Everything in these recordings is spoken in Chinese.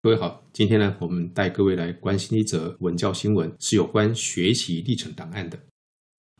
各位好，今天呢，我们带各位来关心一则文教新闻，是有关学习历程档案的。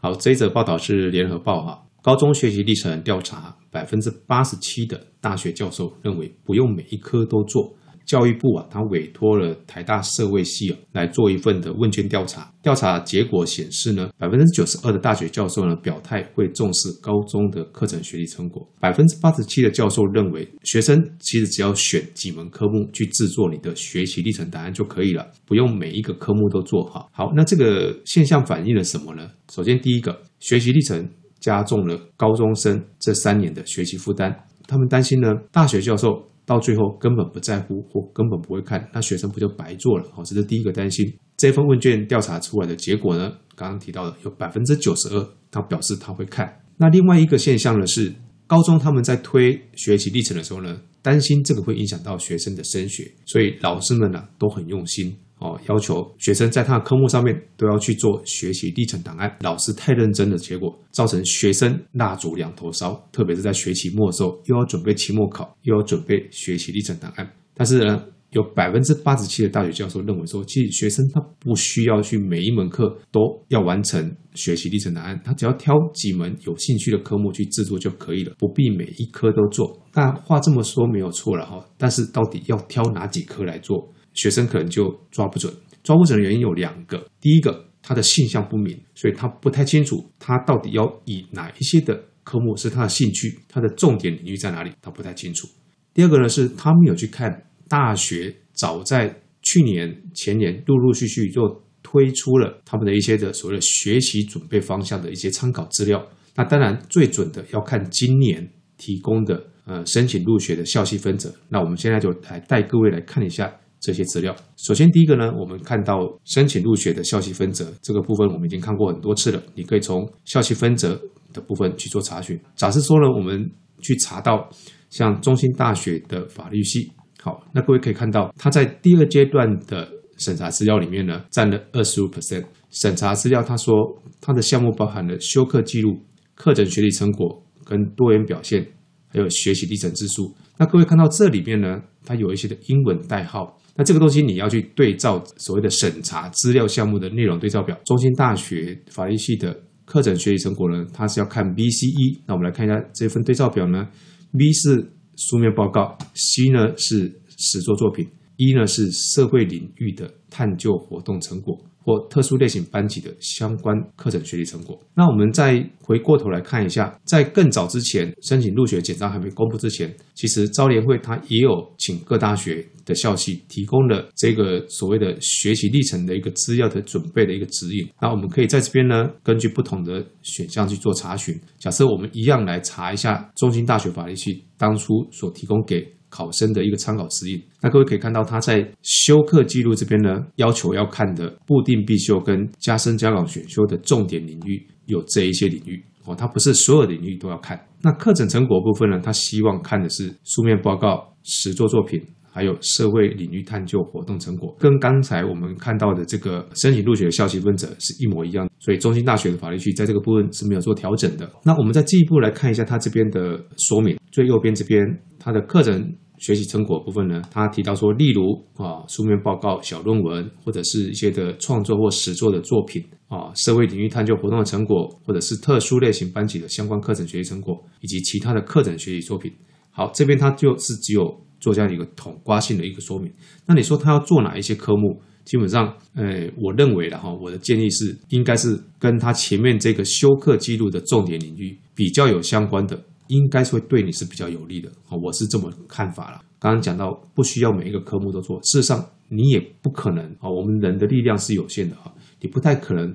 好，这一则报道是联合报啊，高中学习历程调查，百分之八十七的大学教授认为不用每一科都做。教育部啊，他委托了台大社会系啊来做一份的问卷调查。调查结果显示呢，百分之九十二的大学教授呢表态会重视高中的课程学习成果。百分之八十七的教授认为，学生其实只要选几门科目去制作你的学习历程档案就可以了，不用每一个科目都做好。好，那这个现象反映了什么呢？首先，第一个，学习历程加重了高中生这三年的学习负担。他们担心呢，大学教授。到最后根本不在乎或根本不会看，那学生不就白做了？哦，这是第一个担心。这份问卷调查出来的结果呢，刚刚提到的有百分之九十二，他表示他会看。那另外一个现象呢是，高中他们在推学习历程的时候呢，担心这个会影响到学生的升学，所以老师们呢都很用心。哦，要求学生在他的科目上面都要去做学习历程档案。老师太认真的结果，造成学生蜡烛两头烧。特别是在学期末的时候，又要准备期末考，又要准备学习历程档案。但是呢，有百分之八十七的大学教授认为说，其实学生他不需要去每一门课都要完成学习历程档案，他只要挑几门有兴趣的科目去制作就可以了，不必每一科都做。那话这么说没有错了哈，但是到底要挑哪几科来做？学生可能就抓不准，抓不准的原因有两个。第一个，他的性向不明，所以他不太清楚他到底要以哪一些的科目是他的兴趣，他的重点领域在哪里，他不太清楚。第二个呢，是他没有去看大学早在去年、前年陆陆续续就推出了他们的一些的所谓的学习准备方向的一些参考资料。那当然最准的要看今年提供的呃申请入学的校系分则。那我们现在就来带各位来看一下。这些资料，首先第一个呢，我们看到申请入学的校系分则这个部分，我们已经看过很多次了。你可以从校系分则的部分去做查询。假设说呢，我们去查到像中兴大学的法律系，好，那各位可以看到，它在第二阶段的审查资料里面呢，占了二十五 percent。审查资料他说，它的项目包含了修课记录、课程学习成果跟多元表现，还有学习历程自述。那各位看到这里面呢，它有一些的英文代号。那这个东西你要去对照所谓的审查资料项目的内容对照表。中心大学法律系的课程学习成果呢，它是要看 B、C、E。那我们来看一下这份对照表呢，V 是书面报告，C 呢是实作作品，E 呢是社会领域的探究活动成果。或特殊类型班级的相关课程学习成果。那我们再回过头来看一下，在更早之前，申请入学简章还没公布之前，其实招联会它也有请各大学的校系提供了这个所谓的学习历程的一个资料的准备的一个指引。那我们可以在这边呢，根据不同的选项去做查询。假设我们一样来查一下中兴大学法律系当初所提供给考生的一个参考指引，那各位可以看到，他在修课记录这边呢，要求要看的固定必修跟加深加广选修的重点领域有这一些领域哦，它不是所有领域都要看。那课程成果部分呢，他希望看的是书面报告、实作作品，还有社会领域探究活动成果，跟刚才我们看到的这个申请入学的校系分者是一模一样。所以中兴大学的法律系在这个部分是没有做调整的。那我们再进一步来看一下他这边的说明，最右边这边。他的课程学习成果部分呢，他提到说，例如啊，书面报告、小论文，或者是一些的创作或实作的作品啊，社会领域探究活动的成果，或者是特殊类型班级的相关课程学习成果，以及其他的课程学习作品。好，这边它就是只有做这样一个统括性的一个说明。那你说他要做哪一些科目？基本上，呃，我认为的哈，我的建议是，应该是跟他前面这个修课记录的重点领域比较有相关的。应该是会对你是比较有利的，我是这么看法了。刚刚讲到不需要每一个科目都做，事实上你也不可能啊，我们人的力量是有限的啊，你不太可能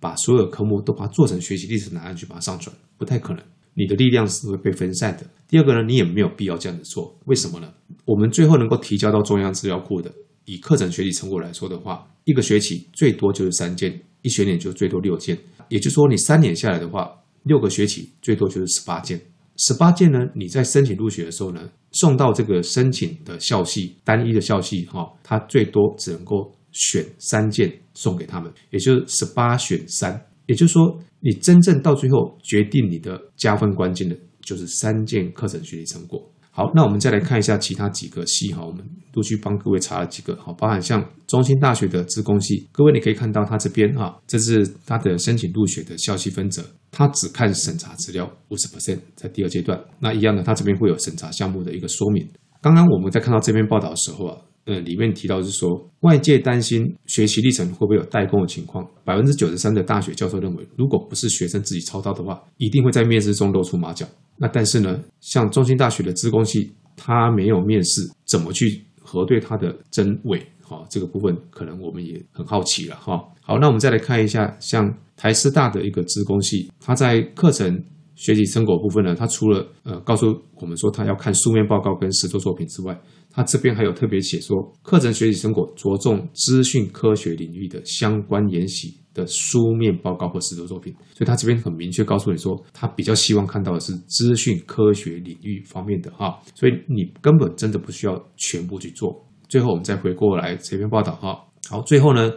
把所有科目都把它做成学习历史档案去把它上传，不太可能，你的力量是会被分散的。第二个呢，你也没有必要这样子做，为什么呢？我们最后能够提交到中央资料库的，以课程学习成果来说的话，一个学期最多就是三件，一学年就最多六件，也就是说你三年下来的话，六个学期最多就是十八件。十八件呢？你在申请入学的时候呢，送到这个申请的校系，单一的校系哈，它最多只能够选三件送给他们，也就是十八选三。也就是说，你真正到最后决定你的加分关键的，就是三件课程学习成果。好，那我们再来看一下其他几个系哈，我们陆续帮各位查了几个，好，包含像中兴大学的资工系，各位你可以看到它这边哈，这是它的申请入学的校系分则，它只看审查资料五十 percent，在第二阶段，那一样的，它这边会有审查项目的一个说明。刚刚我们在看到这篇报道的时候啊，呃，里面提到是说，外界担心学习历程会不会有代工的情况，百分之九十三的大学教授认为，如果不是学生自己操刀的话，一定会在面试中露出马脚。那但是呢，像中兴大学的资工系，他没有面试，怎么去核对他的真伪？哈，这个部分可能我们也很好奇了哈。好，那我们再来看一下，像台师大的一个资工系，他在课程学习成果部分呢，他除了呃告诉我们说他要看书面报告跟实作作品之外，他这边还有特别写说，课程学习成果着重资讯科学领域的相关研习。的书面报告或实作作品，所以他这边很明确告诉你说，他比较希望看到的是资讯科学领域方面的哈，所以你根本真的不需要全部去做。最后我们再回过来这篇报道哈，好，最后呢，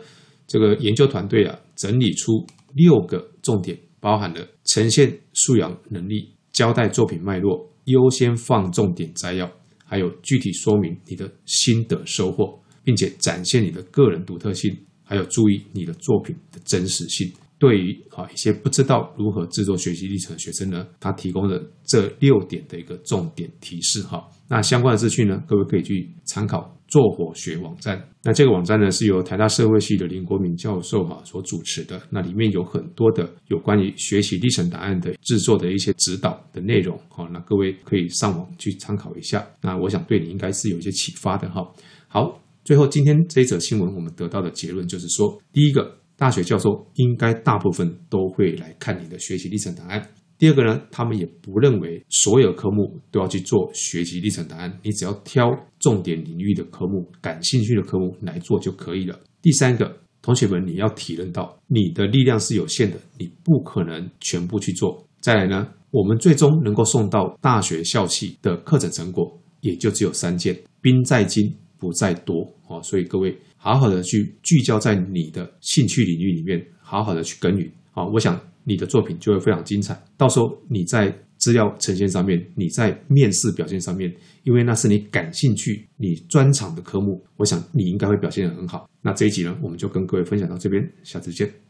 这个研究团队啊整理出六个重点，包含了呈现素养能力、交代作品脉络、优先放重点摘要，还有具体说明你的心得收获，并且展现你的个人独特性。还有注意你的作品的真实性。对于啊一些不知道如何制作学习历程的学生呢，他提供了这六点的一个重点提示哈。那相关的资讯呢，各位可以去参考做活学网站。那这个网站呢是由台大社会系的林国敏教授哈所主持的。那里面有很多的有关于学习历程档案的制作的一些指导的内容哈。那各位可以上网去参考一下。那我想对你应该是有一些启发的哈。好。最后，今天这则新闻，我们得到的结论就是说，第一个，大学教授应该大部分都会来看你的学习历程档案；第二个呢，他们也不认为所有科目都要去做学习历程档案，你只要挑重点领域的科目、感兴趣的科目来做就可以了。第三个，同学们，你要体认到你的力量是有限的，你不可能全部去做。再来呢，我们最终能够送到大学校系的课程成果，也就只有三件：兵在精。不在多哦，所以各位好好的去聚焦在你的兴趣领域里面，好好的去耕耘啊！我想你的作品就会非常精彩。到时候你在资料呈现上面，你在面试表现上面，因为那是你感兴趣、你专长的科目，我想你应该会表现得很好。那这一集呢，我们就跟各位分享到这边，下次见。